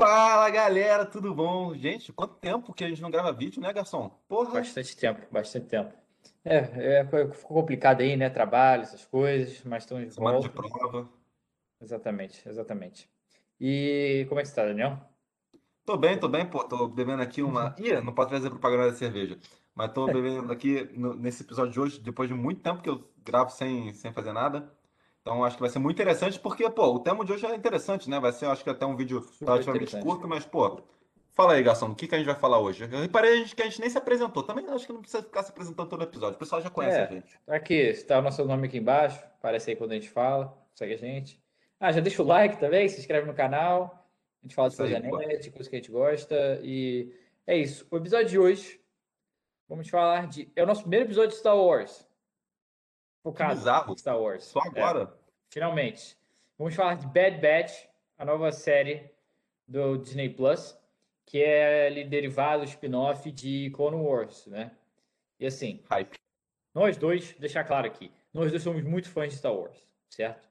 Fala galera, tudo bom? Gente, quanto tempo que a gente não grava vídeo, né, garçom? Porra! Bastante tempo, bastante tempo. É, é, ficou complicado aí, né? Trabalho, essas coisas, mas estamos de Semana de volta. prova. Exatamente, exatamente. E como é que você tá, Daniel? Tô bem, tô bem, pô. Tô bebendo aqui uma. Ih, não posso fazer propaganda da cerveja. Mas tô bebendo aqui no- nesse episódio de hoje, depois de muito tempo que eu gravo sem, sem fazer nada. Então acho que vai ser muito interessante, porque, pô, o tema de hoje é interessante, né? Vai ser, acho que até um vídeo Super relativamente curto, mas, pô, fala aí, garçom, o que que a gente vai falar hoje? Eu reparei a gente- que a gente nem se apresentou. Também acho que não precisa ficar se apresentando todo episódio. O pessoal já conhece a É, gente. aqui, está o nosso nome aqui embaixo, aparece aí quando a gente fala, segue a gente. Ah, já deixa o like também, se inscreve no canal, a gente fala de coisa nerd, coisa que a gente gosta, e é isso. O episódio de hoje, vamos falar de... É o nosso primeiro episódio de Star Wars, focado bizarro. Star Wars. Só É. Finalmente. Vamos falar de Bad Batch, a nova série do Disney Plus, que é ali derivado, spin-off de Clone Wars, né? E assim, Hype. nós dois, deixar claro aqui, nós dois somos muito fãs de Star Wars, certo?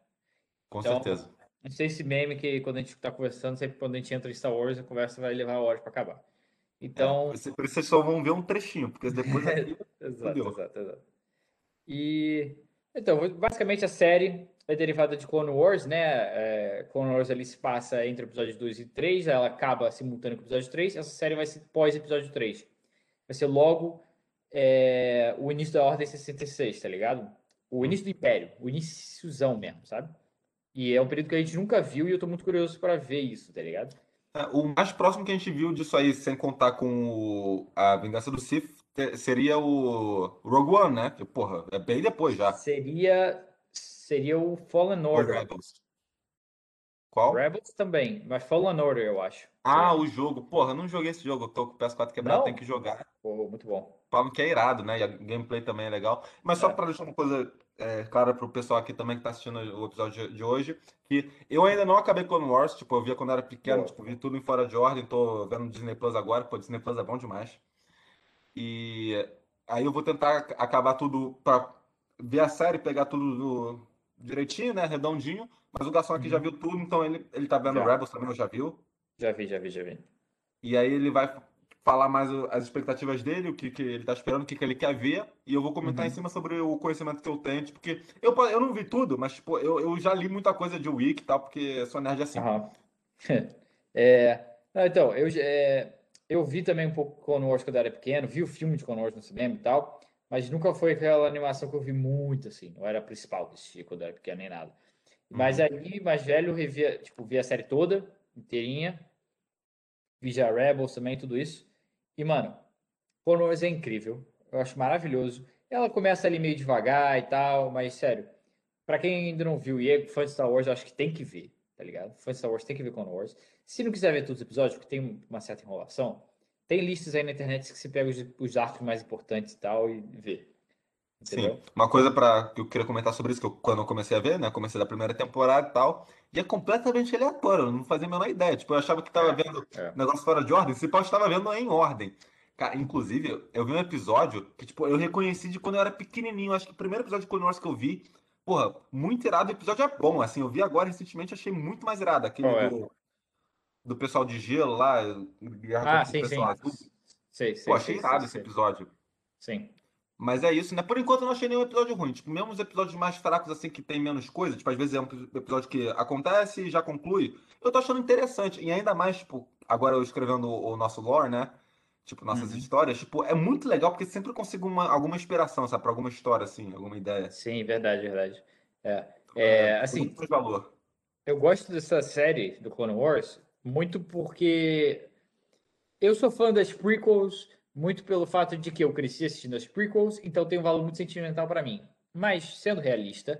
Com Então, certeza. gente tem esse meme que quando a gente tá conversando, sempre quando a gente entra em Star Wars, a conversa vai levar horas para acabar. É, Então, por isso por isso vocês só vão ver um trechinho, porque depois Exato, exato, exato. E então, basicamente a série é derivada de Clone Wars, né? É, Clone Wars ali se passa entre o episódio 2 e 3, ela acaba simultâneo com o episódio 3. Essa série vai ser pós episódio 3. Vai ser logo é, o início da Ordem 66, tá ligado? O início do Império, o iníciozão mesmo, sabe? E é um período que a gente nunca viu e eu tô muito curioso para ver isso, tá ligado? É, o mais próximo que a gente viu disso aí, sem contar com o- a Vingança do Sith, seria o Rogue One, né? Que, porra, é bem depois já. Seria seria o Fallen Order. Rebels. Qual? Rebels também, mas Fallen Order, eu acho. Ah, o jogo. Porra, eu não joguei esse jogo. Eu tô com o PS4 quebrado, tem que jogar. Pô, muito bom. Falam que é irado, né? E a gameplay também é legal. Mas só É. pra deixar uma coisa é, clara pro pessoal aqui também que tá assistindo o episódio de- hoje, que eu ainda não acabei Clone Wars, tipo, eu via quando era pequeno, tipo, vi tudo em fora de ordem, tô vendo Disney Plus agora, pô, Disney Plus é bom demais. E aí eu vou tentar ac- acabar tudo pra ver a série, pegar tudo do- direitinho, né? Redondinho. Mas o garçom aqui já Uhum. viu tudo, então ele, ele tá vendo Já. Rebels também, eu já viu. Já vi, já vi, já vi. E aí ele vai falar mais as expectativas dele, o que, que ele tá esperando, o que, que ele quer ver. E eu vou comentar em Uhum. cima sobre o conhecimento que eu tenho, tipo, porque eu, po- eu não vi tudo, mas tipo, eu, eu já li muita coisa de Wiki e tal, porque sou nerd assim. Aham. É, então, eu, já- é, eu vi também um pouco Clone Wars quando eu era pequeno, vi o filme de Clone Wars no cinema e tal, mas nunca foi aquela animação que eu vi muito, assim, não era a principal que assistia quando era pequeno nem nada. Mas Uhum. aí, mais velho, eu revia, tipo, vi a série toda, inteirinha, vi já Rebels também, tudo isso. E, mano, Clone Wars é incrível, eu acho maravilhoso. Ela começa ali meio devagar e tal, mas sério, pra quem ainda não viu e é fã de Star Wars, eu acho que tem que ver, tá ligado? Fã de Star Wars tem que ver Clone Wars. Se não quiser ver todos os episódios, porque tem uma certa enrolação, tem listas aí na internet que você pega os, os arcos mais importantes e tal e vê. Sim, Entendeu? uma coisa para que eu queria comentar sobre isso, que eu, quando eu comecei a ver, né? Comecei da primeira temporada e tal, e é completamente aleatório, eu não fazia a menor ideia. Tipo, eu achava que tava É, vendo é. negócio fora de ordem, se pau estava vendo em ordem. Cara, inclusive, eu vi um episódio que, tipo, eu reconheci de quando eu era pequenininho. Acho que o primeiro episódio de Clone Wars que eu vi, porra, muito irado. O episódio é bom, assim. Eu vi agora recentemente, achei muito mais irado. Aquele Qual é? do, do pessoal de gelo lá, Guerra Ah, sim, sim. azul. Sei, Pô, sei, achei sei, sei, irado esse sei. episódio. Sim. Mas é isso, né? Por enquanto eu não achei nenhum episódio ruim. Tipo, mesmo os episódios mais fracos, assim, que tem menos coisa, tipo, às vezes é um episódio que acontece e já conclui. Eu tô achando interessante. E ainda mais, tipo, agora eu escrevendo o o nosso lore, né? Tipo, nossas Uhum. histórias, tipo, é muito legal porque sempre consigo uma, alguma inspiração, sabe? Pra alguma história, assim, alguma ideia. Sim, verdade, verdade. É, é, é, assim, muito valor. eu gosto dessa série do Clone Wars muito porque eu sou fã das prequels, muito pelo fato de que eu cresci assistindo as prequels, então tem um valor muito sentimental pra mim. Mas, sendo realista,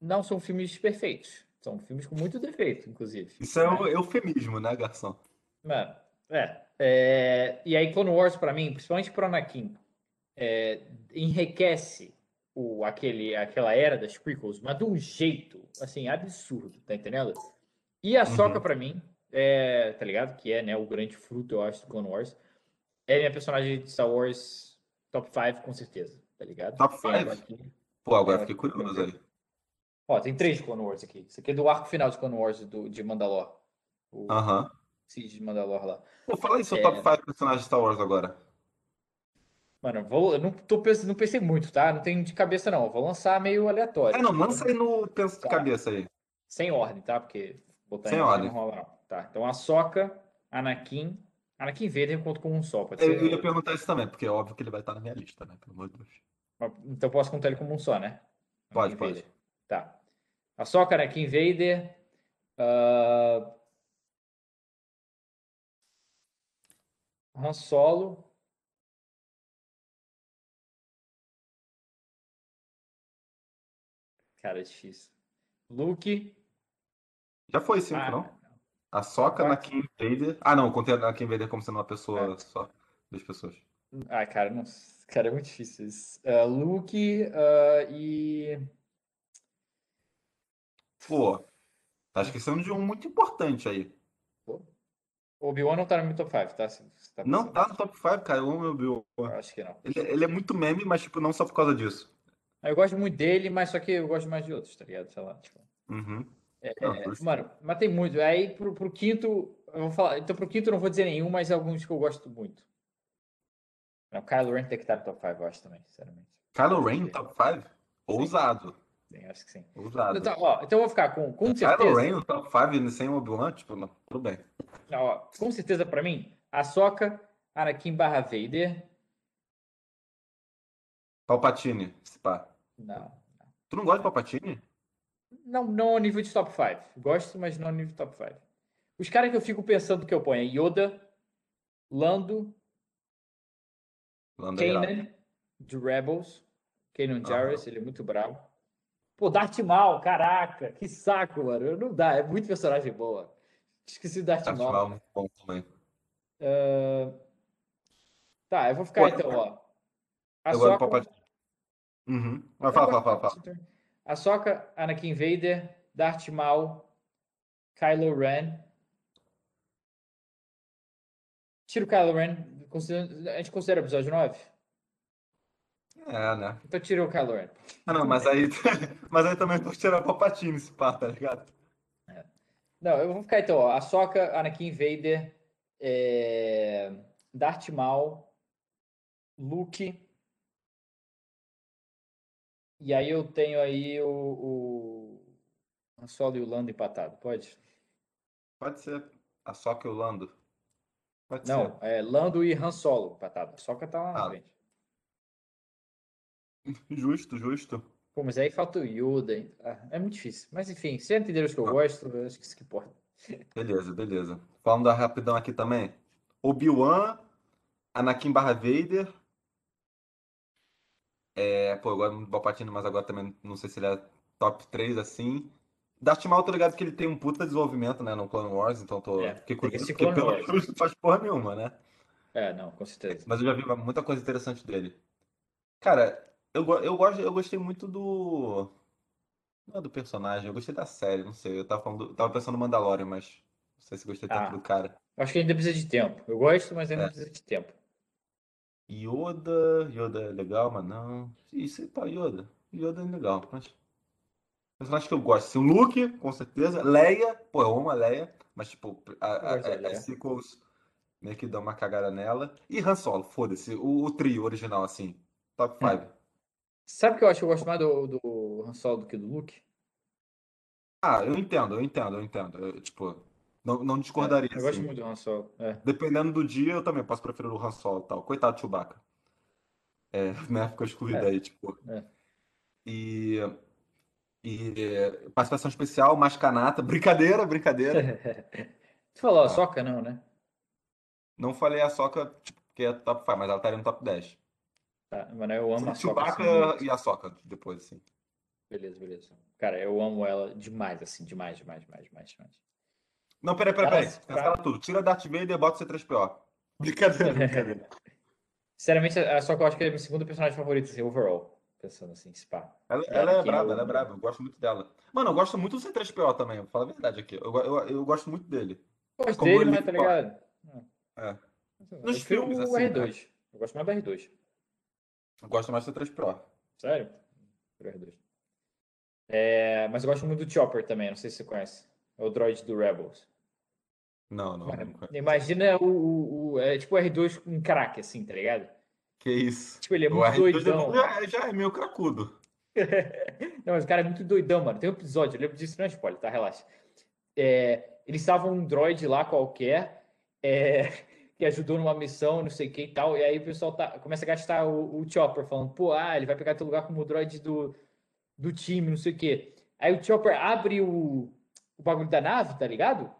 não são filmes perfeitos. São filmes com muito defeito, inclusive. Isso é um eufemismo, né, garçom? Mano, é, é, E aí, Clone Wars, pra mim, principalmente pro Anakin, é, enriquece o, aquele, aquela era das prequels, mas de um jeito, assim, absurdo, tá entendendo? E a Uhum. pra mim, é, tá ligado? Que é, né, o grande fruto, eu acho, do Clone Wars. É minha personagem de Star Wars top 5, com certeza, tá ligado? Top Tem ela 5? aqui. Pô, agora fiquei curioso aí. Ó, tem três de Clone Wars aqui. Isso aqui é do arco final de Clone Wars do, de Mandalore. O- Aham. Siege de Mandalor lá. Pô, fala aí seu É. top 5 personagens de Star Wars agora. Mano, eu vou, eu não, tô pensando, não pensei muito, tá? Não tenho de cabeça, não. Eu vou lançar meio aleatório. É, não, lança aí no penso de Tá. cabeça aí. Sem ordem, tá? Porque botar Sem em ordem. não rola, não. Tá. Então, Ahsoka, Anakin. Anakin Vader eu conto como um só, pode Eu, ser? eu ia perguntar isso também, porque é óbvio que ele vai estar na minha lista, né? Pelo amor de Deus. Então, posso contar ele como um só, né? Pode, Anakin pode. Vader. Tá. Ahsoka, Anakin Vader. ah, Han Solo. Cara, é difícil. Luke. Já foi cinco, Ah, não? A Soca na Kim Vader. Ah, não, contei a Kim Vader como sendo uma pessoa É. só. Duas pessoas. Ah, cara, não, cara, é muito difícil isso. Ah, Luke ah, e. Pô, tá esquecendo de um muito importante aí. Obi-Wan não tá no meu top 5, tá? Tá Não tá no top 5, cara. Eu amo o Obi-Wan. Acho que não. Ele, ele é muito meme, mas, tipo, não só por causa disso. Eu gosto muito dele, mas só que eu gosto mais de outros, tá ligado? Sei lá, tipo. Uhum. É, Não, isso- mano, mas tem muito. Aí pro, pro quinto, eu vou falar. Então pro quinto eu não vou dizer nenhum, mas alguns que eu gosto muito. Não, Kylo Ren tem que estar no top 5, eu acho também, sinceramente. Kylo Ren top 5? Ousado. Sim, acho que sim. Ousado. Então, ó, então eu vou ficar com, com Kylo certeza. Ren no top 5 sem o Obi-Wan? Tipo, não. Tudo bem. Não, ó, com certeza pra mim, Ahsoka, Anakin barra Vader. Palpatine, se pá. Não. Tu não gosta de Palpatine? Não, não ao nível de top 5. Gosto, mas não ao nível de top 5. Os caras que eu fico pensando que eu ponho é Yoda, Lando, Lando é. Kanan, de Rebels. Kanan. Jarrus, ele é muito bravo. Pô, Darth Maul, caraca, que saco, mano. Não dá, é muito personagem boa. Esqueci do Darth Darth Maul. Maul, muito bom também. Tá, eu vou ficar Pô, então, ó. Do Ahsoka, Palpatine. Uhum. Vai, fala, fala, fala. Ahsoka, Anakin Vader, Darth Maul, Kylo Ren. Tira o Kylo Ren. A gente considera o episódio 9? É, né? Então tira o Kylo Ren. Ah, não, mas aí, mas aí também tô tirando Palpatine, esse pá, tá ligado? Não, eu vou ficar então, ó. Ahsoka, Anakin Vader, é... Darth Maul, Luke. E aí eu tenho aí o, o e o Lando empatado, pode? Pode ser. A Soca e o Lando. Pode Não, é Lando e Han Solo empatado. Ahsoka tá lá na Ah. frente. ser. Justo, justo. Pô, mas aí falta o Yoda. hein? Ah, é muito difícil. Mas enfim, se entenderam os que eu Ah. gosto, eu acho que isso que importa. Beleza, beleza. Falando da rapidão aqui também. Obi-Wan, Anakin barra Vader. É, pô, eu gosto muito do Palpatine, mas agora também não sei se ele é top 3 assim. Darth Maul, tô ligado que ele tem um puta desenvolvimento, né, no Clone Wars, então tô, É, fiquei curioso, porque pelo menos não faz porra nenhuma, né? É, não, com certeza. Mas eu já vi muita coisa interessante dele. Cara, eu, eu, gosto, eu gostei muito do. Não é do personagem, eu gostei da série, não sei. Eu tava, falando do- tava pensando no Mandalorian, mas não sei se gostei tanto Ah. do cara. Acho que ainda precisa de tempo. Eu gosto, mas ainda É. precisa de tempo. Yoda, Yoda é legal, mas não. Isso, tá, Yoda. Yoda é legal, mas. Personagem que eu gosto. Assim, o Luke, com certeza. Leia, pô, eu amo a Leia, mas tipo, a, a, a- as sequels meio que dão uma cagada nela. E Han Solo, foda-se, o, o trio original, assim. Top É. 5. Sabe o que eu acho que eu gosto mais do, do Han Solo do que do Luke? Ah, eu entendo, eu entendo, eu entendo. Eu, tipo, não, não discordaria, Eu gosto assim. muito do Han Solo. É. Dependendo do dia, eu também posso preferir o Han Solo e tal. Coitado do Chewbacca. É, né? Ficou excluído É. aí, tipo. É. E, e é, participação especial, Mascanata. Brincadeira, brincadeira. Tu falou Ah. a Soca, não, né? Não falei a Soca, tipo, que é top 5, mas ela estaria no top 10. Tá, mano, eu amo a Soca. Chewbacca e a Soca, depois, assim. Beleza, beleza. Cara, eu amo ela demais, assim, demais, demais, demais, demais, demais. Não, peraí, peraí, peraí. Cancela tudo. Tira Darth Vader e bota o C3PO. Brincadeira, brincadeira. Sinceramente, a Soca eu acho que é a minha segunda personagem favorita, assim, overall. Pensando assim, spa. Ela, Ela ela é que braba, eu- ela é braba. Eu gosto muito dela. Mano, eu gosto muito do C3PO também. Vou falar a verdade aqui. Eu, eu, eu gosto muito dele. Eu gosto Como dele, ele mas tá ligado? É. Eu Nos prefiro filmes, assim, né? R2. Eu gosto mais do R2. Eu gosto mais do C3PO. Sério? Prefiro o R2. É, mas eu gosto muito do Chopper também, não sei se você conhece. É o droid do Rebels. Não, não. Mano, não imagina o, o, o- é tipo o R2 com crack, assim, tá ligado? Que isso? Tipo, ele é muito R2 doidão. já, é- já é meio cracudo. Não, mas o cara é muito doidão, mano. Tem um episódio, eu lembro disso, não é spoiler, tá? Relaxa. É, eles estavam um droid lá qualquer, é, que ajudou numa missão, não sei o que e tal, e aí o pessoal tá, começa a gastar o, o Chopper, falando, pô, ah, ele vai pegar teu lugar como o droid do, do time, não sei o que. Aí o Chopper abre o, o bagulho da nave, tá ligado?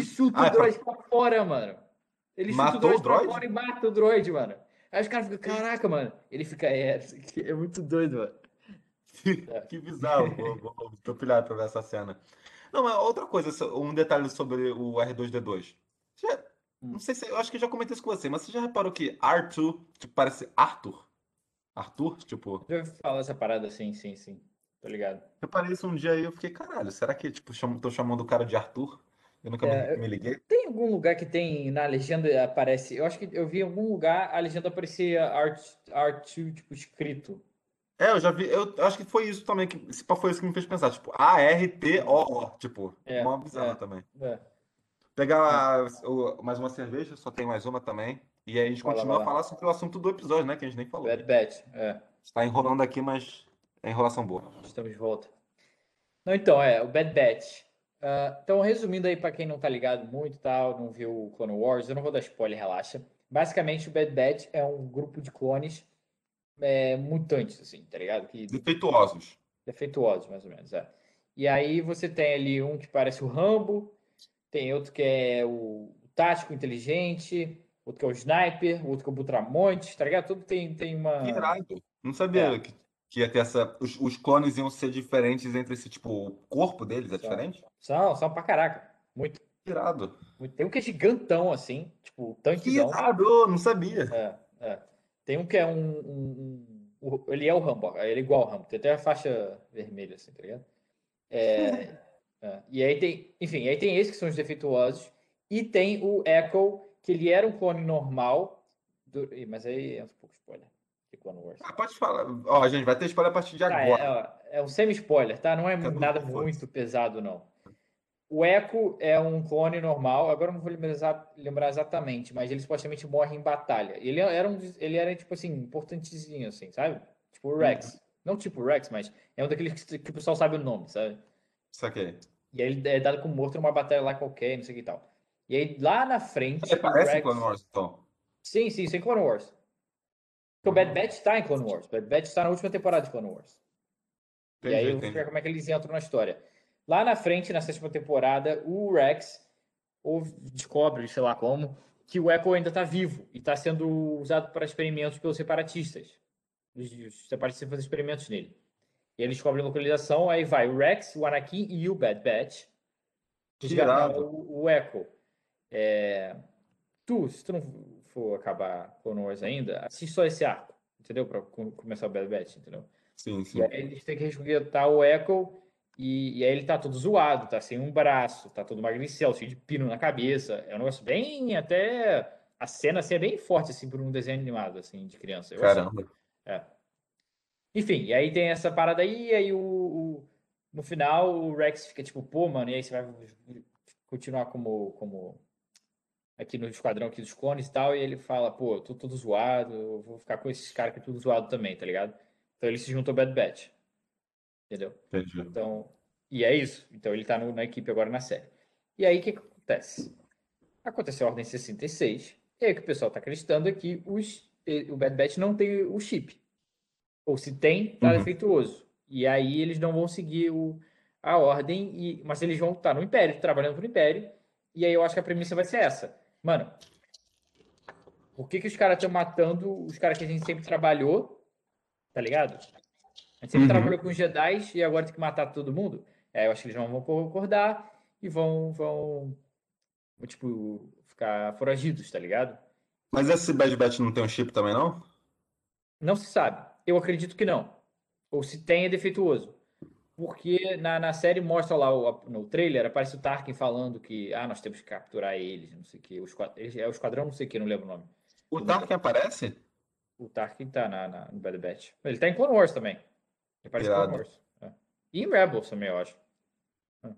E chuta Ah, o é droid pra fora, mano. Ele chuta o o droid pra droid? fora e mata o droid, mano. Aí os caras ficam, caraca, mano. Ele fica, é, é muito doido, mano. Que bizarro. Vou, vou, tô pilhado pra ver essa cena. Não, mas outra coisa, um detalhe sobre o R2D2. Já- Hum. não sei se eu acho que eu já comentei isso com você, mas você já reparou que R2 tipo, parece Arthur? Arthur? Tipo, Já ouvi falar essa parada, sim, sim, sim. Tô ligado. reparei isso um dia aí eu fiquei, caralho, será que tipo, tô chamando o cara de Arthur? Eu nunca me- É, me liguei. Tem algum lugar que tem na legenda aparece. Eu acho que eu vi em algum lugar a legenda aparecia art, R2, tipo, escrito. É, eu já vi, eu acho que foi isso também, que, se foi isso que me fez pensar, tipo, A-R-T-O-O, tipo, É, mó bizarro é. também. É. Pegar o- mais uma cerveja, só tem mais uma também, e aí a gente Vai lá, continua a falar sobre o assunto do episódio, né, que a gente nem falou. Bad Batch. É. Está enrolando aqui, mas é enrolação boa. Estamos de volta. Não, então, é, o Bad Batch. Ah, então, resumindo aí para quem não tá ligado muito, tal, não viu o Clone Wars, eu não vou dar spoiler, relaxa. Basicamente, o Bad Batch é um grupo de clones é, mutantes, assim, tá ligado? Que Defeituosos. defeituosos, mais ou menos, é. E aí você tem ali um que parece o Rambo, tem outro que é o tático inteligente, outro que é o sniper, outro que é o Butramontes, tá ligado? Tudo tem, tem uma. Que irado. Não sabia É. que, que ia ter essa. Os, os clones iam ser diferentes entre si, tipo, o corpo deles é diferente? São, são pra caraca. Muito. Irado. Tem um que é gigantão, assim, tipo, Que tanquezão. irado, não sabia. É, é. Tem um que é um, um- um- Ele é o Rambo, ó, ele é igual ao Rambo, tem até a faixa vermelha, assim, tá ligado? É, é. E aí tem, enfim, aí tem esses que são os defeituosos, e tem o Echo, que ele era um clone normal, do- mas aí é um pouco spoiler. Ah, pode falar. Ó, a gente vai ter spoiler a partir de Tá, é, agora. é, é um semi-spoiler, tá? Não é Cada um nada muito pesado, não. O Echo é um clone normal, agora eu não vou lembrar, lembrar exatamente, mas ele supostamente morre em batalha. Ele era um, ele era tipo assim, importantezinho assim, sabe? Tipo o Rex. Não tipo o Rex, mas é um daqueles que, que o pessoal sabe o nome, sabe? Saquei. E aí ele é dado como morto numa batalha lá qualquer, não sei o que e tal. E aí lá na frente, Ele o parece Rex... Clone Wars, então. Sim, sim, sem Clone Wars. Porque o Bad Batch tá em Clone Wars. Bad Batch tá na última temporada de Clone Wars. E aí Entendi, eu vou entendi. explicar como é que eles entram na história. Lá na frente, na sétima temporada, o Rex ou descobre, sei lá como, que o Echo ainda está vivo e está sendo usado para experimentos pelos separatistas. Os os separatistas fazem experimentos nele. E eles descobrem a localização, aí vai o Rex, o Anakin e o Bad Batch irado. o, o Echo. É, Tu, se tu não for acabar Wars ainda, assiste só esse arco, entendeu? Para começar o Bad Batch, entendeu? Sim, sim. E aí eles têm que resgatar o Echo e, e aí ele tá todo zoado, tá sem um braço, tá todo magricel, cheio de pino na cabeça. É um negócio bem até a cena assim, é bem forte assim por um desenho animado assim de criança. Eu. Caramba. É. Enfim, e aí tem essa parada aí, e aí o, o- no final o Rex fica tipo, pô, mano, e aí você vai continuar como como aqui no esquadrão aqui dos clones e tal, e ele fala, pô, eu tô todo zoado, eu vou ficar com esses caras aqui tudo zoado também, tá ligado? Então ele se juntou ao Bad Batch. Entendeu? Entendi. Então, e é isso. Então ele tá no- na equipe agora na série. E aí o que, que acontece? Aconteceu a Ordem 66, e aí o que o pessoal tá acreditando é que os, o Bad Batch não tem o chip. Ou se tem, tá Uhum. defeituoso. E aí eles não vão seguir o, a ordem, e, mas eles vão estar no Império, trabalhando pro Império. E aí eu acho que a premissa vai ser essa. Mano, por que, que os caras estão matando os caras que a gente sempre trabalhou? Tá ligado? Gente sempre Uhum. trabalhou com Jedi e agora tem que matar todo mundo. É, eu acho que eles não vão concordar e vão, vão, tipo, ficar foragidos, tá ligado? Mas esse Bad Batch não tem um chip também, não? Não se sabe. Eu acredito que não. Ou se tem, é defeituoso. Porque na, na série mostra lá o- no trailer, aparece o Tarkin falando que ah, nós temos que capturar eles, não sei o que. O esquadrão, é o esquadrão, não sei o que, não lembro o nome. O Tarkin aparece? O Tarkin tá na, na- no Bad Batch. Ele tá em Clone Wars também. Ele aparece em Clone Irado. Wars. É. E em Rebels também, eu acho. É.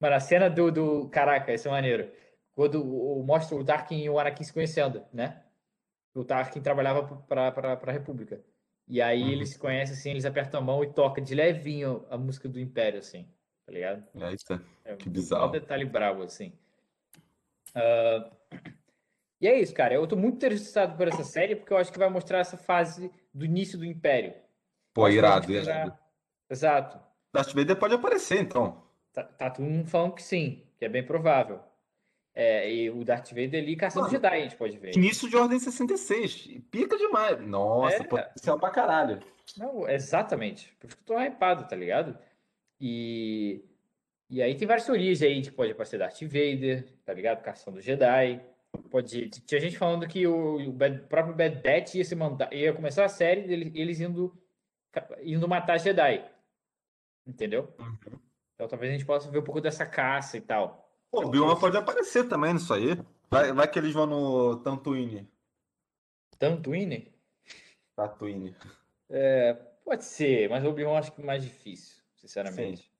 Mano, a cena do, do. Caraca, isso é maneiro. quando o, o- mostra o Tarkin e o Anakin se conhecendo, né? O Tarkin trabalhava para a República. E aí Uhum. eles se conhecem assim, eles apertam a mão e toca de levinho a música do Império, assim, tá ligado? É isso, é. É Que um bizarro. detalhe brabo, assim. Ah, e é isso, cara. Eu tô muito interessado por essa série porque eu acho que vai mostrar essa fase do início do Império. Pô, irado, irado. Exato. Darth Vader pode aparecer, então. Tá, tá todo mundo falando que sim, que é bem provável. É, e o Darth Vader ali caçando Mano, Jedi, a gente pode ver. Início de Ordem 66. Pica demais. Nossa, É. potencial pra caralho. Não, exatamente. Por isso que eu tô hypado, tá ligado? E, e aí tem várias teorias aí que pode aparecer Darth Vader, tá ligado? Caçando Jedi. Pode, tinha gente falando que o, o próprio Bad Batch ia, se mandar, ia começar a série dele, eles indo, indo matar Jedi. Entendeu? Uhum. Então talvez a gente possa ver um pouco dessa caça e tal. Pô, o Obi-Wan pode aparecer também nisso aí. Vai, vai que eles vão no Tatooine. Tatooine? Tatooine. Pode ser, mas o Obi-Wan acho que é mais difícil, sinceramente.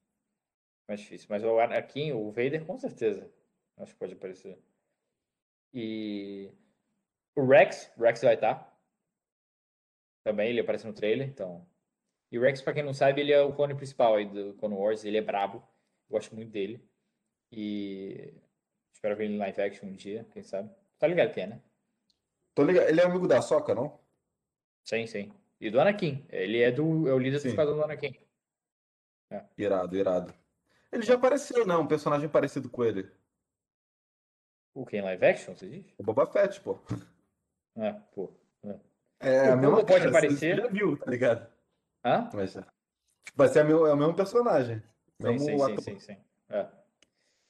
Mais difícil. Mas o Anakin, o Vader, com certeza. Acho que pode aparecer. E o Rex, o Rex vai estar. Também, ele aparece no trailer, então. E o Rex, pra quem não sabe, ele é o clone principal aí do Clone Wars, ele é brabo. Gosto muito dele. E espero ver ele em live action um dia, quem sabe. Tá ligado que é, né? Tô ligado. Ele é amigo da Soca, não? Sim, sim. E do Anakin. Ele é do é o líder do Sim. esquadrão do Anakin. Irado, irado. Ele já apareceu, né? Um personagem parecido com ele. O que em live action, você diz? O Boba Fett, pô. É, pô. É O a mesma pode cara, você aparecer. já viu, tá ligado? Hã? Mas, é. vai ser a meu- é o mesmo personagem. Sim, Mesmo sim, sim, ator. sim, sim. É.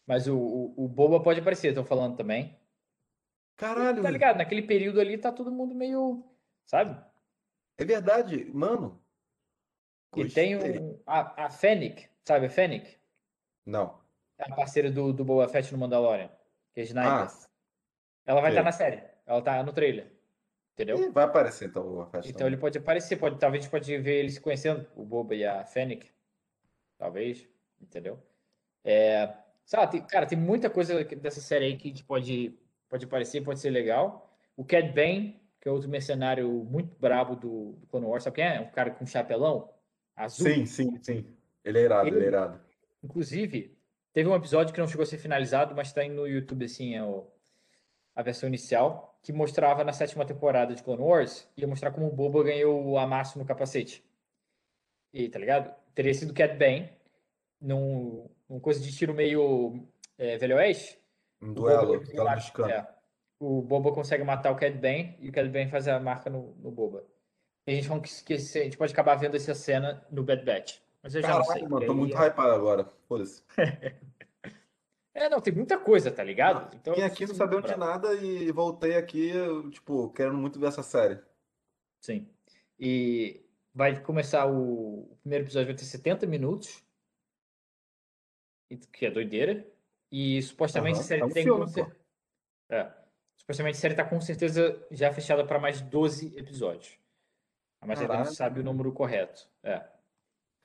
Mas o, o, o Boba pode aparecer, estão falando também. Caralho, Tá ligado? Naquele período ali tá todo mundo meio. Sabe? é verdade, mano. E tem o, a, a Fennec, sabe a Fennec? Não. É a parceira do, do Boba Fett no Mandalorian. Que é Sniper. Ah, Ela vai estar na série. Ela tá no trailer. Entendeu? ih, vai aparecer então o Então também. ele pode aparecer, pode, talvez a gente pode ver eles se conhecendo, o Boba e a Fennec. Talvez, entendeu? É, sabe, tem- cara, tem muita coisa dessa série aí que, pode, pode aparecer, pode ser legal. O Cad Bane, que é outro mercenário muito brabo do, do Clone Wars, sabe quem é? Um cara com chapelão azul. Sim, sim, sim. Ele é irado, ele, Ele- é irado. Inclusive, teve um episódio que não chegou a ser finalizado, mas tá aí no YouTube, assim, é o- a versão inicial, que mostrava na sétima temporada de Clone Wars, ia mostrar como o Boba ganhou o amasso no capacete. E, tá ligado? Teria sido Cat Bane, num, num coisa de tiro meio é, Velho Oeste. Um duelo, Boba- duelo mexicano. é, o Boba consegue matar o Cad Bane e o Cad Bane faz a marca no, no Boba. E a gente, que esse- a gente pode acabar vendo essa cena no Bad Batch. Mas eu já não sei. Mano, tô muito é- hypado agora. Foda-se. É, não, tem muita coisa, tá ligado? Então, Vim aqui não sabendo de nada e voltei aqui, tipo, querendo muito ver essa série. Sim. E vai começar o, o primeiro episódio vai ter 70 minutos. Que é doideira. E supostamente Aham, a série é um tem filme, cer- É. Supostamente a série tá com certeza já fechada para mais 12 episódios. Mas ainda não sabe o número correto. É.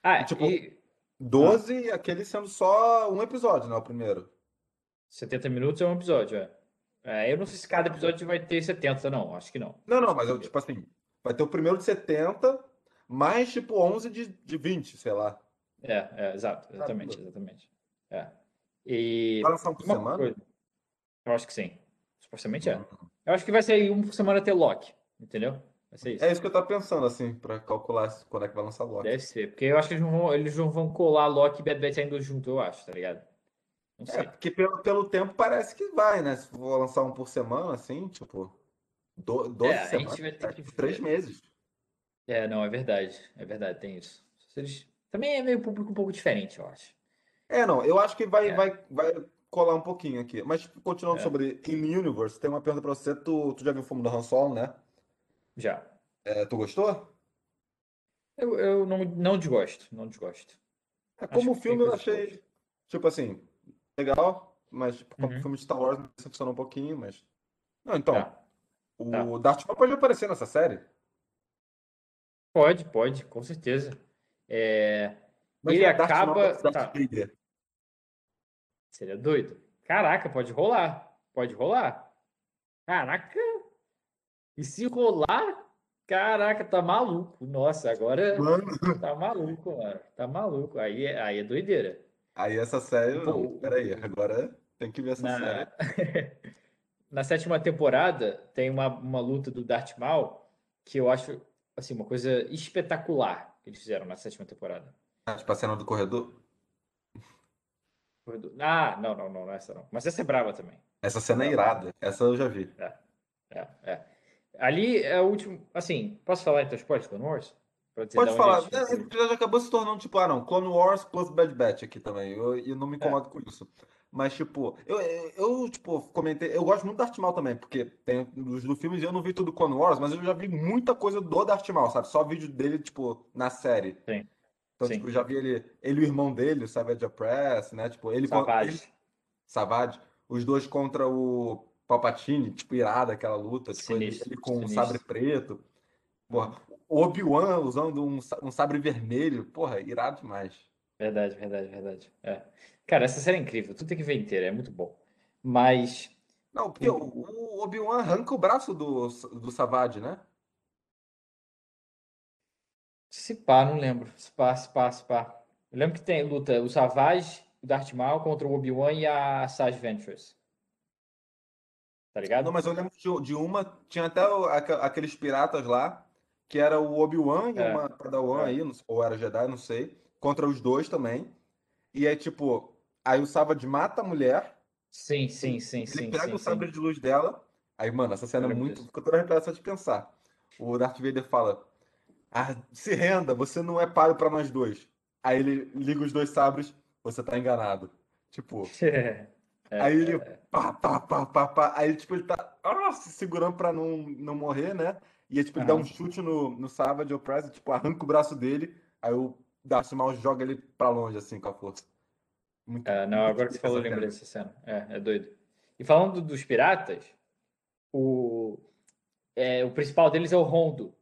Ah, E, tipo, e 12 e aquele sendo só um episódio, né? O primeiro. 70 minutos é um episódio, é. É, eu não sei se cada episódio vai ter 70, não. Acho que não. Não, não, mas eu, tipo assim, vai ter o primeiro de 70, mais tipo 11 de, de 20, sei lá. É, é, exato, exatamente, exatamente. É. E Vai lançar um por semana? coisa, eu acho que sim. Supostamente é. Eu acho que vai ser um por semana ter Loki, entendeu? Vai ser isso. É isso que eu tava pensando, assim, pra calcular quando é que vai lançar Loki. Deve ser, porque eu acho que eles não vão, eles não vão colar Loki e Bad Batch ainda junto, eu acho, tá ligado? Não É, sei. porque pelo, pelo tempo parece que vai, né? Se for lançar um por semana, assim, tipo, do, 12 É, semanas, é, tipo, três meses. É, não, é verdade. É verdade, tem isso. Eles- Também é meio público um pouco diferente, eu acho. É, não, eu acho que vai, É. vai, vai colar um pouquinho aqui. Mas, tipo, continuando É. sobre In Universe, tem uma pergunta pra você. Tu, tu já viu o filme do Han Solo, né? Já. É, tu gostou? Eu, eu não, não desgosto, não desgosto. É, Acho como tem filme eu achei, tipo assim, legal, mas tipo, como Uhum. filme de Star Wars me decepcionou um pouquinho, mas... Não, então, Tá. o Darth Maul pode aparecer nessa série? Pode, pode, com certeza. É, Mas Ele é Maul acaba- tá. Seria doido. Caraca, pode rolar. pode rolar. Caraca! E se rolar, caraca, tá maluco. Nossa, agora Mano, tá maluco, mano. Tá maluco. Aí, é- aí é doideira. Aí essa série, Pô, não, peraí, agora tem que ver essa Na, série. na sétima temporada tem uma, uma luta do Darth Maul que eu acho assim uma coisa espetacular que eles fizeram na sétima temporada. Ah, Tipo a cena do corredor. Ah, não, não, não, não é essa não. Mas essa é brava também. Essa cena é irada. Essa eu já vi. É, é. Ali é o último. Assim, posso falar então spoiler de Clone Wars? Pode falar. É, eles- Esse episódio acabou se tornando, tipo, ah, não, Clone Wars plus Bad Batch aqui também. Eu, eu não me incomodo com isso. Mas, tipo, eu, eu, tipo, comentei. Eu gosto muito do Darth Maul também, porque tem dos do filmes eu não vi tudo Clone Wars, mas eu já vi muita coisa do Darth Maul, sabe? Só vídeo dele, tipo, na série. Sim. Então, Sim. tipo, eu já vi ele, ele e o irmão dele, o Savage Press, né? Tipo, ele Savage. ele- Savage, os dois contra o Palpatine, tipo, irada aquela luta, tipo, ele, Sinistro, ele com um sinistro. sabre preto. Porra, o Obi-Wan usando um, um sabre vermelho, porra, irado demais. Verdade, verdade, verdade. É. Cara, essa série é incrível. Tu tem que ver inteira, é muito bom. Mas Não, porque o, o Obi-Wan arranca o braço do, do Savage, né? se pá, não lembro. Se pá, se pá, se pá. Eu lembro que tem luta o Savage, o Darth Maul contra o Obi-Wan e a Sage Ventress. Tá ligado? Não, mas eu lembro de, de uma, tinha até aqueles piratas lá, que era o Obi-Wan e É, uma Padawan é. aí, ou era Jedi, não sei, contra os dois também. E aí, tipo, aí o Savage mata a mulher, Sim, sim, sim, ele sim, pega sim, o sim. sabre de luz dela. Aí, mano, essa cena é muito. Fica toda arrepiada só de pensar. O Darth Vader fala: Ah, se renda, você não é páreo pra nós dois. Aí ele liga os dois sabres, você tá enganado. Tipo, É, aí ele é, pá, pá, pá, pá, pá. Aí, tipo, ele tá ah, se segurando pra não, não morrer, né? E aí, tipo, ele dá um chute no, no Savage Opress, e, tipo, arranca o braço dele. Aí o Darth Maul joga ele pra longe, assim, com a força. Muito, é, não, muito agora que você falou, lembrei dessa cena. É, é doido. E falando dos piratas, o, é, o principal deles é o Rondo.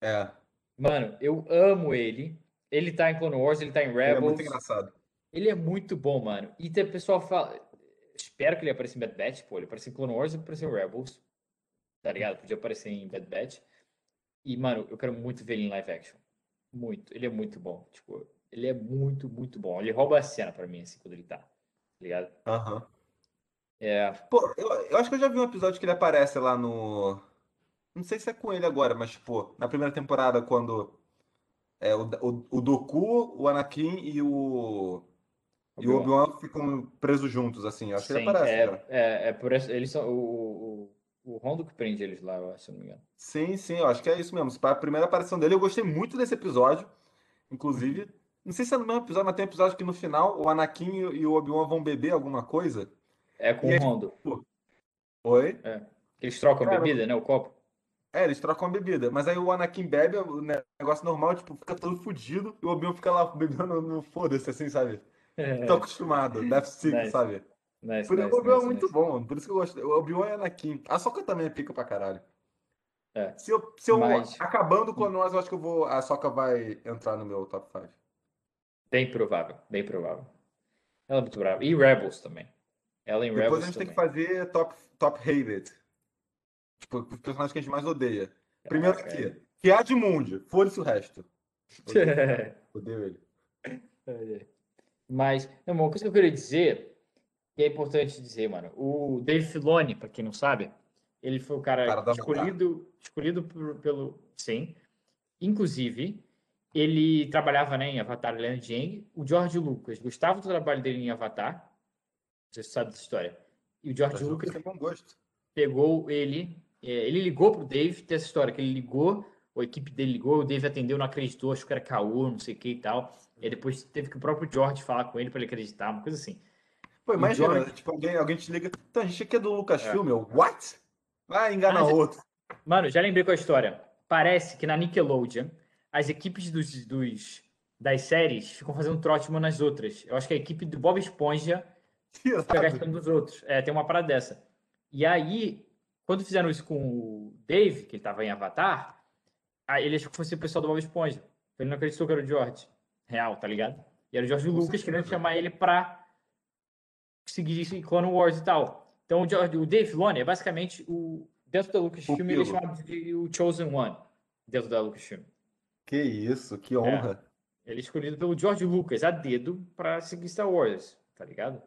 É, Mano, eu amo ele. Ele tá em Clone Wars, ele tá em ele é muito Rebels. engraçado. Ele é muito bom, mano. E tem pessoal fala. Espero que ele apareça em Bad Batch, pô. Ele apareceu em Clone Wars e apareceu em Rebels. Tá ligado? Podia aparecer em Bad Batch. E, mano, eu quero muito ver ele em live action. Muito. Ele é muito bom. Tipo, ele é muito, muito bom. Ele rouba a cena pra mim, assim, quando ele tá. Tá ligado? Aham. É. Pô, eu, eu acho que eu já vi um episódio que ele aparece lá no. Não sei se é com ele agora, mas, tipo, na primeira temporada, quando é, o, o, o Doku, o Anakin e o. E o Obi-Wan. Ficam presos juntos, assim. Eu acho que ele Sim, aparece é, é, é por isso. Eles são. O, o, Rondo que prende eles lá, eu acho, se não me engano. Sim, sim, eu acho que é isso mesmo. A primeira aparição dele, eu gostei muito desse episódio. Inclusive, não sei se é no mesmo episódio, mas tem um episódio que no final o Anakin e o Obi-Wan vão beber alguma coisa. É com o aí, Rondo. Oi? Eles trocam a Cara, bebida, né? O copo. É, eles trocam a bebida. Mas aí o Anakin bebe, o negócio normal, tipo, fica todo fudido. E o Obi-Wan fica lá bebendo no foda-se, assim, sabe? Tô acostumado, Death Nice. sabe? Nice, Por nice, o Obi-Wan é nice, muito nice. bom, por isso que eu gosto. O Obi-Wan e Anakin. A Sokka também é pica pra caralho. É. Se eu, se eu Mas- acabando Clone Wars, eu acho que eu vou, a Sokka vai entrar no meu top 5. Bem provável, bem provável. Ela é muito brava. E Rebels também. Ela em Depois Rebels a gente tem que também. fazer top, top hated. Tipo, os personagens que a gente mais odeia. Primeiro Caraca, aqui, que é Admund, foda-se o resto. Odeio, é. odeio ele. Mas, não, uma coisa que eu queria dizer, que é importante dizer, mano, o Dave Filoni, pra quem não sabe, ele foi o cara, Cara escolhido, escolhido por- pelo, sim. Inclusive, ele trabalhava, né, em Avatar Land Jang. O George Lucas gostava do trabalho dele em Avatar. Você sabe dessa história. E o George Mas Lucas tem bom gosto. pegou ele, é, ele ligou pro Dave, tem essa história, que ele ligou, a equipe dele ligou, o Dave atendeu, não acreditou, achou que era caô, não sei o que e tal. E aí depois teve que o próprio George falar com ele para ele acreditar, uma coisa assim. Pô, imagina, George- tipo, alguém, alguém te liga. Então, a gente aqui é do Lucasfilm, eu, what? Vai enganar Ah, já- outro. Mano, já lembrei é a história. Parece que na Nickelodeon, as equipes dos, dos, das séries ficam fazendo trote uma nas outras. Eu acho que a equipe do Bob Esponja fica Tirado. gastando dos outros. É, tem uma parada dessa. E aí, quando fizeram isso com o Dave, que ele tava em Avatar, aí ele achou que fosse o pessoal do Bob Esponja. Ele não acreditou que era o George. Real, tá ligado? E era o George Com Lucas querendo chamar ele pra seguir isso em Clone Wars e tal. Então o, Dave Filoni é basicamente o. Dentro da Lucasfilm, ele é chamado de o Chosen One. Dentro da Lucasfilm. Que isso, que honra. Ele é escolhido pelo George Lucas a dedo pra seguir Star Wars, tá ligado?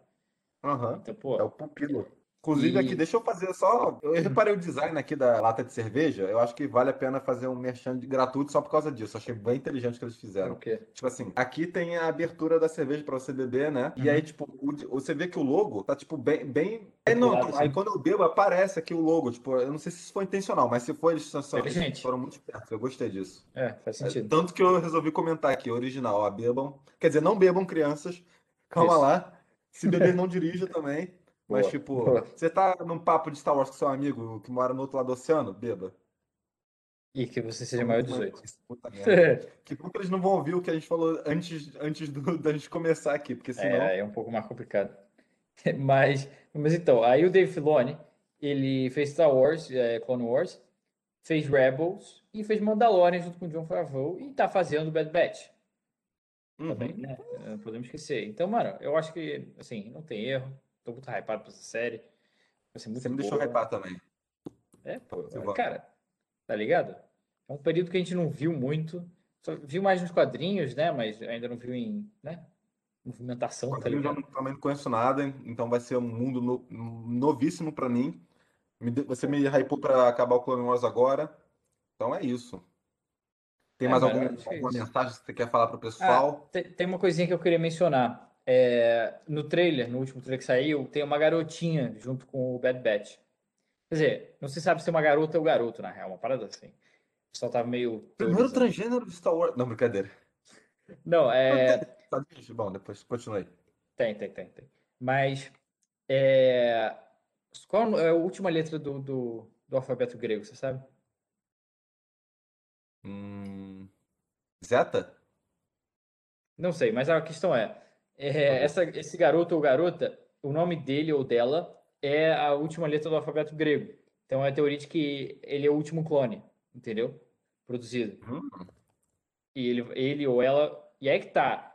Aham. Então, pô. É o pupilo. Inclusive, E- aqui, deixa eu fazer só. Eu reparei o design aqui da lata de cerveja. Eu acho que vale a pena fazer um merchan gratuito só por causa disso. Achei bem inteligente o que eles É fizeram. o quê? Tipo assim, aqui tem a abertura da cerveja pra você beber, né? E Uhum. aí, tipo, o- você vê que o logo tá, tipo, bem. bem... Aí, não, Calculado, aí assim. quando eu bebo, aparece aqui o logo. Tipo, eu não sei se isso foi intencional, mas se foi, eles, são, eles Inteligente. foram muito espertos. Eu gostei disso. É, faz sentido. Tanto que eu resolvi comentar aqui, original, ó, bebam. Quer dizer, não bebam crianças. Calma Isso. lá. Se beber, não dirija também. Mas, Boa, tipo, boa. você tá num papo de Star Wars com seu amigo que mora no outro lado do oceano, beba. E que você seja maior de 18. Puta merda. Que bom que eles não vão ouvir o que a gente falou antes, antes do, da gente começar aqui, porque senão. É, é um pouco mais complicado. Mas, mas então, aí o Dave Filoni, ele fez Star Wars, é, Clone Wars, fez Rebels e fez Mandalorian junto com o John Favreau e tá fazendo Bad Batch Uhum. também, né? Não podemos esquecer. Então, mano, eu acho que, assim, não tem erro. Tô muito hypado pra essa série. Vai ser muito Você me deixou boa. hypar também. É, pô, Silvano. cara, tá ligado? É um período que a gente não viu muito. Só viu mais nos quadrinhos, né? Mas ainda não viu em, né? Movimentação, tá eu ligado? não- também não conheço nada, então vai ser um mundo no- novíssimo pra mim. Você me hypou pra acabar o Clone Wars agora. Então é isso. Tem É, mais algum- é alguma mensagem que você quer falar pro Ah, pessoal? tem, tem uma coisinha que eu queria mencionar. É, no trailer, no último trailer que saiu, tem uma garotinha junto com o Bad Batch. Quer dizer, não se sabe se é uma garota ou garoto, na real, uma parada assim. Pessoal tava meio. Primeiro teorizando. transgênero de Star Wars. Não, brincadeira. Não, é. Sabe? Bom, depois continue. Tem, tem, tem, tem. Mas. É... Qual é a última letra do, do, do alfabeto grego, você sabe? Hum... Zeta? Não sei, mas a questão é, é, essa, esse garoto ou garota, o nome dele ou dela é a última letra do alfabeto grego. Então é a teoria de que ele é o último clone, entendeu? Produzido. Hum. E ele, ele ou ela. E aí que tá.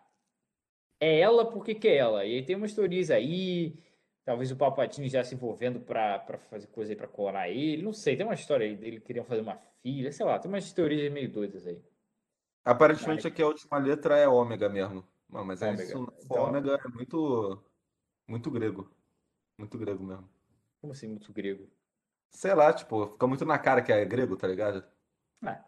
É ela porque que é ela. E aí tem umas teorias aí. Talvez o Palpatine já se envolvendo pra, pra fazer coisa aí pra clonar ele. Não sei, tem uma história aí dele queriam fazer uma filha, sei lá, tem umas teorias meio doidas aí. Aparentemente aqui a última letra é ômega mesmo. Não, mas é Ômega. isso. Então- Ômega é muito. Muito grego. Muito grego mesmo. Como assim, muito grego? Sei lá, tipo, fica muito na cara que é grego, tá ligado? Ah,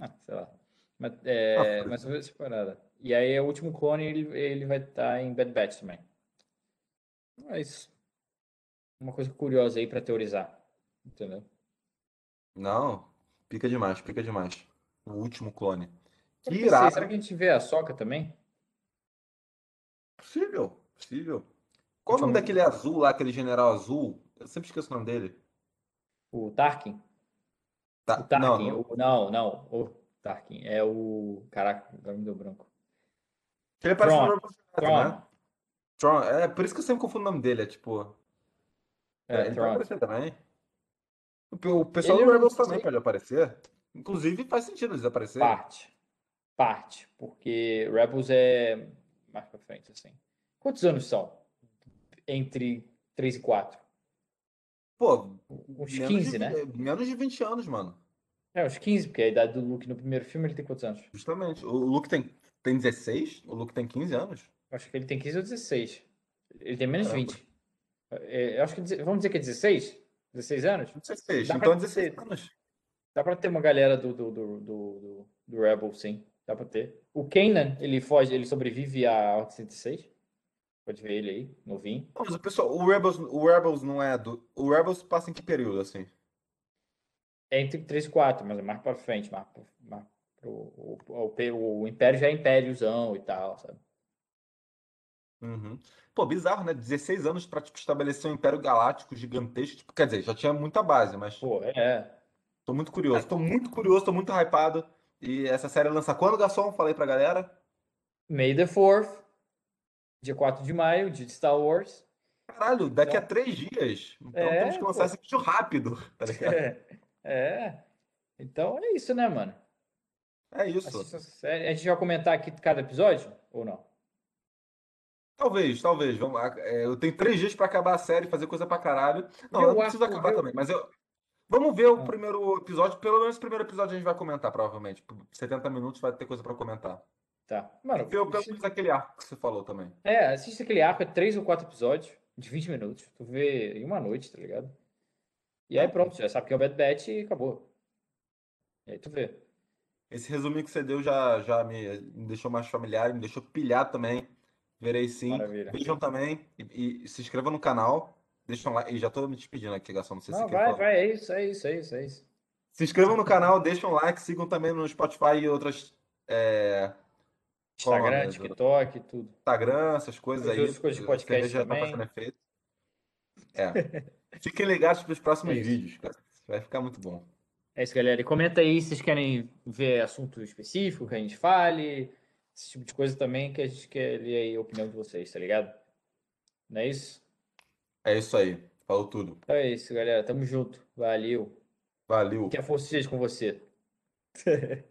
ah, sei lá. Mas, é, Ah, foi. mas essa parada. E aí, o último clone, ele, ele vai estar em Bad Batch também. Então É. Uma coisa curiosa aí pra teorizar. Entendeu? Não, pica demais, pica demais. O último clone. Que pensei, irado. será que a gente vê a Soca também? Possível, possível. Qual o nome daquele azul lá, aquele general azul? Eu sempre esqueço o nome dele. O Tarkin? Tá, O Tarkin. não, o- não, não. O Tarkin. É o. Caraca, agora me deu branco. Ele aparece no Tron. Rebels, Tron. né? Tron. É, por isso que eu sempre confundo o nome dele, é tipo. É, ele pode Tron. aparecer também. O pe- o pessoal Ele do Rebels também sei. pode aparecer. Inclusive, faz sentido eles aparecerem. Parte. Parte. Porque Rebels é mais pra frente, assim. Quantos anos são? Entre 3 e 4? Pô, Uns menos 15, de, né? menos de 20 anos, mano. É, uns 15, porque a idade do Luke no primeiro filme ele tem quantos anos? Justamente. O Luke tem, tem 16? O Luke tem 15 anos? Acho que ele tem 15 ou 16. Ele tem menos de Caramba. 20. É, eu acho que. Vamos dizer que é 16? 16 anos? 16. Dá então pra é 16 ter. anos. Dá pra ter uma galera do, do, do, do, do, do Rebel, sim. Dá pra ter. O Kanan, ele foge, ele sobrevive à Ordem 106. Pode ver ele aí, novinho. Mas o pessoal, o Rebels, o Rebels não é do. O Rebels passa em que período, assim? É entre 3 e 4, mas é mais pra frente. Mais, mais pro, o, o, o Império já é Impériozão e tal, sabe? Uhum. Pô, bizarro, né? 16 anos pra tipo, estabelecer um Império Galáctico gigantesco. Tipo, quer dizer, já tinha muita base, mas Pô, é. tô muito curioso. Tô muito curioso, tô muito hypado. E essa série lança quando, garçom? Falei pra galera. May the 4th, dia 4 de maio, dia de Star Wars. Caralho, daqui a Então- três dias. Então É, temos que lançar pô. esse vídeo rápido, tá ligado? É, é. Então é isso, né, mano? É isso. A gente vai comentar aqui cada episódio ou não? Talvez, talvez. Vamos, lá. É, eu tenho três dias pra acabar a série, fazer coisa pra caralho. Não, eu não preciso acabar o- também, mas eu. Vamos ver o Ah. primeiro episódio. Pelo menos o primeiro episódio a gente vai comentar, provavelmente. Por 70 minutos vai ter coisa pra comentar. Tá. Mano, Pelo, pelo menos aquele arco que você falou também. é, assiste aquele arco, é três ou quatro episódios de 20 minutos. Tu vê em uma noite, tá ligado? E aí pronto, já sabe que é o Bad Batch e acabou. E aí tu vê. Esse resuminho que você deu já, já me, deixou mais familiar, me deixou pilhado também. Verei sim. Maravilha. Vejam também e, e se inscrevam no canal. Deixam lá. E já tô me despedindo aqui, Garçom. Não sei se Não, quer vai, vai, é isso, é isso, é isso, é isso. Se inscrevam no canal, deixem um like, sigam também no Spotify e outras. é, Instagram, do- TikTok, tudo. Instagram, essas coisas As aí. outras coisas de podcast cerveja tá fazendo efeito. É. Fiquem ligados para os próximos É vídeos, cara. Vai ficar muito bom. É isso, galera. E comenta aí se vocês querem ver assunto específico que a gente fale, esse tipo de coisa também que a gente quer ler aí a opinião de vocês, tá ligado? Não é isso? É isso aí. Falou tudo. Então é isso, galera. Tamo junto. Valeu. Valeu. Que a força esteja com você.